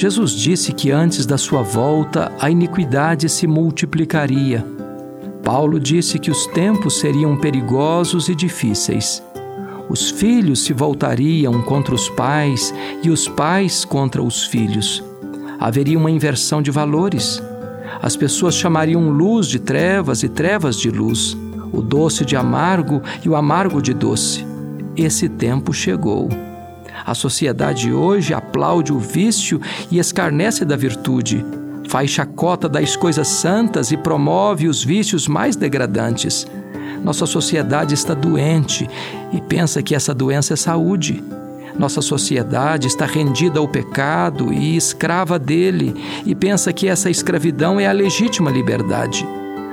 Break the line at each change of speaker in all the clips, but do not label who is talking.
Jesus disse que antes da sua volta a iniquidade se multiplicaria. Paulo disse que os tempos seriam perigosos e difíceis. Os filhos se voltariam contra os pais e os pais contra os filhos. Haveria uma inversão de valores. As pessoas chamariam luz de trevas e trevas de luz, o doce de amargo e o amargo de doce. Esse tempo chegou. A sociedade hoje aplaude o vício e escarnece da virtude, faz chacota das coisas santas e promove os vícios mais degradantes. Nossa sociedade está doente e pensa que essa doença é saúde. Nossa sociedade está rendida ao pecado e escrava dele e pensa que essa escravidão é a legítima liberdade.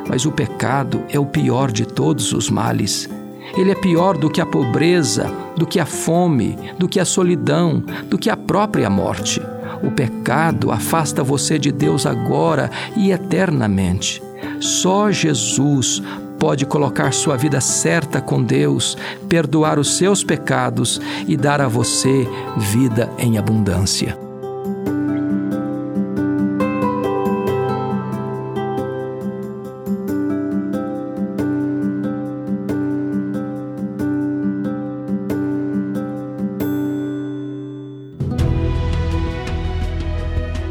Mas o pecado é o pior de todos os males. Ele é pior do que a pobreza, do que a fome, do que a solidão, do que a própria morte. O pecado afasta você de Deus agora e eternamente. Só Jesus pode colocar sua vida certa com Deus, perdoar os seus pecados e dar a você vida em abundância.